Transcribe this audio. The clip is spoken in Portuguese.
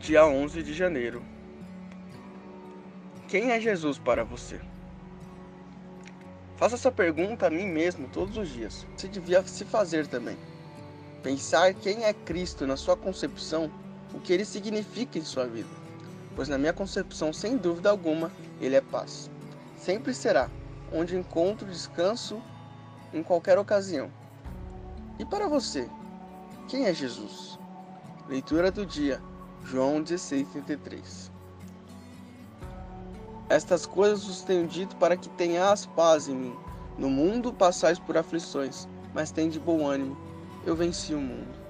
dia 11 de janeiro. Quem é Jesus para você? Faça essa pergunta a mim mesmo todos os dias. Você devia se fazer também. Pensar quem é Cristo na sua concepção, o que ele significa em sua vida. Pois na minha concepção, sem dúvida alguma, ele é paz. Sempre será, onde encontro descanso em qualquer ocasião. E para você, quem é Jesus? Leitura do dia, João 16:33. Estas coisas vos tenho dito para que tenhas paz em mim. No mundo passais por aflições, mas tem de bom ânimo. Eu venci o mundo.